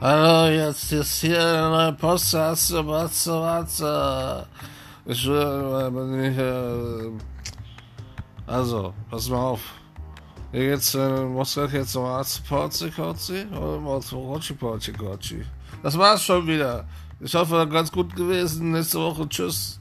Hallo, jetzt ist hier eine neue Poststraße, warte, warte. Ich will, bin ich, äh, also, pass mal auf. Hier geht's, äh, Moskau jetzt zum Arzt, Porzi, Kotzi oder zum Rotschi, Porzi, Kotzi. Das war's schon wieder. Ich hoffe, ganz gut gewesen. Nächste Woche, tschüss.